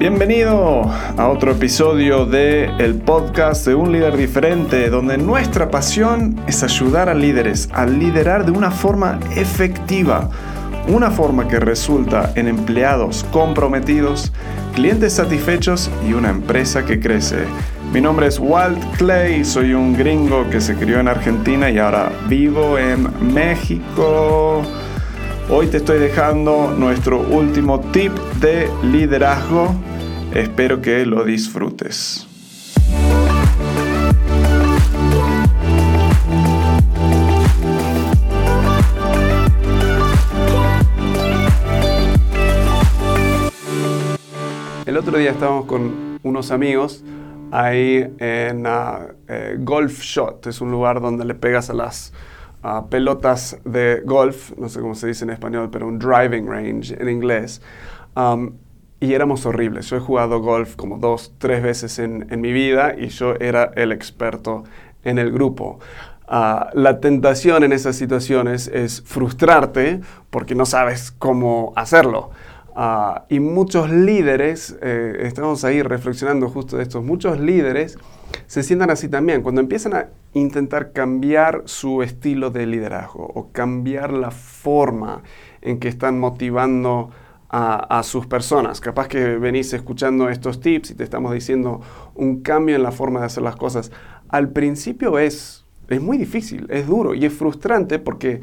Bienvenido a otro episodio de el podcast de un líder diferente, donde nuestra pasión es ayudar a líderes a liderar de una forma efectiva, una forma que resulta en empleados comprometidos, clientes satisfechos y una empresa que crece. Mi nombre es Walt Clay, soy un gringo que se crió en Argentina y ahora vivo en México. Hoy te estoy dejando nuestro último tip de liderazgo Espero que lo disfrutes. El otro día estábamos con unos amigos ahí en uh, Golf Shot. Es un lugar donde le pegas a las uh, pelotas de golf, no sé cómo se dice en español, pero un driving range en inglés. Um, y éramos horribles. Yo he jugado golf como dos, tres veces en, mi vida y yo era el experto en el grupo. Ah, la tentación en esas situaciones es frustrarte porque no sabes cómo hacerlo. Ah, y muchos líderes, eh, estamos ahí reflexionando justo de esto, muchos líderes se sientan así también, cuando empiezan a intentar cambiar su estilo de liderazgo o cambiar la forma en que están motivando a, sus personas. Capaz que venís escuchando estos tips y te estamos diciendo un cambio en la forma de hacer las cosas. Al principio es, es muy difícil, es duro y es frustrante porque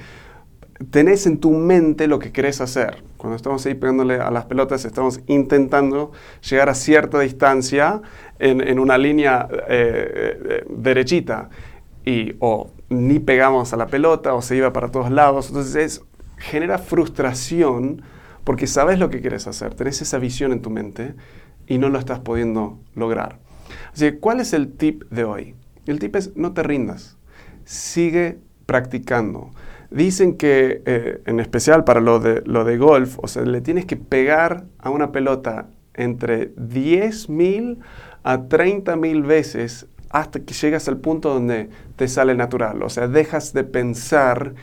tenés en tu mente lo que querés hacer. Cuando estamos ahí pegándole a las pelotas, estamos intentando llegar a cierta distancia en, una línea eh, eh, derechita. Y o ni pegamos a la pelota o se iba para todos lados. Entonces es, genera frustración porque sabes lo que quieres hacer, tenés esa visión en tu mente y no lo estás pudiendo lograr. Así que, ¿cuál es el tip de hoy? El tip es no te rindas, sigue practicando. Dicen que, eh, en especial para lo de, lo de golf, o sea, le tienes que pegar a una pelota entre 10.000 a 30.000 veces hasta que llegas al punto donde te sale natural. O sea, dejas de pensar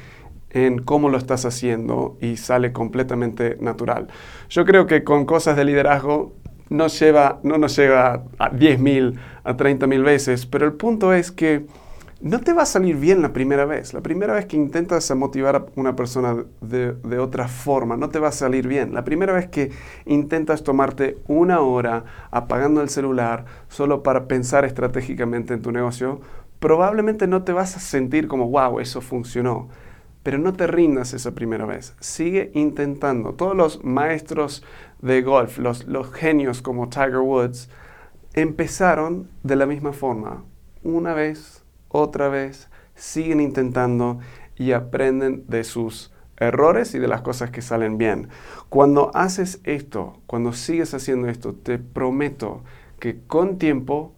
en cómo lo estás haciendo y sale completamente natural. Yo creo que con cosas de liderazgo no, lleva, no nos lleva a 10.000, a 30.000 veces, pero el punto es que no te va a salir bien la primera vez. La primera vez que intentas motivar a una persona de, de, otra forma, no te va a salir bien. La primera vez que intentas tomarte una hora apagando el celular solo para pensar estratégicamente en tu negocio, probablemente no te vas a sentir como, wow, eso funcionó. Pero no te rindas esa primera vez. Sigue intentando. Todos los maestros de golf, los, los genios como Tiger Woods, empezaron de la misma forma. Una vez, otra vez, siguen intentando y aprenden de sus errores y de las cosas que salen bien. Cuando haces esto, cuando sigues haciendo esto, te prometo que con tiempo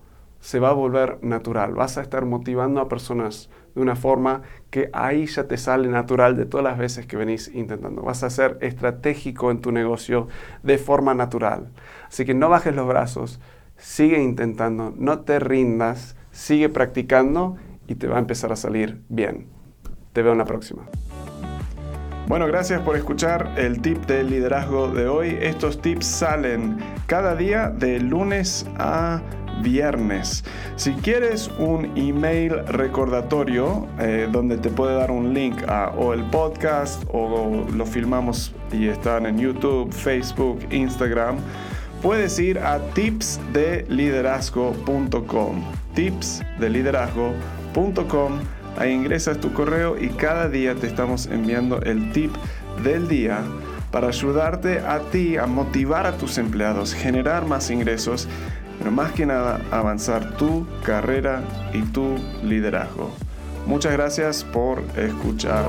se va a volver natural. Vas a estar motivando a personas de una forma que ahí ya te sale natural de todas las veces que venís intentando. Vas a ser estratégico en tu negocio de forma natural. Así que no bajes los brazos, sigue intentando, no te rindas, sigue practicando y te va a empezar a salir bien. Te veo en la próxima. Bueno, gracias por escuchar el tip de liderazgo de hoy. Estos tips salen cada día de lunes a viernes. Si quieres un email recordatorio eh, donde te puede dar un link a o el podcast o lo filmamos y están en YouTube, Facebook, Instagram, puedes ir a tipsdeliderazgo.com. Tipsdeliderazgo.com. Ahí ingresas tu correo y cada día te estamos enviando el tip del día para ayudarte a ti a motivar a tus empleados, generar más ingresos pero más que nada avanzar tu carrera y tu liderazgo. Muchas gracias por escuchar.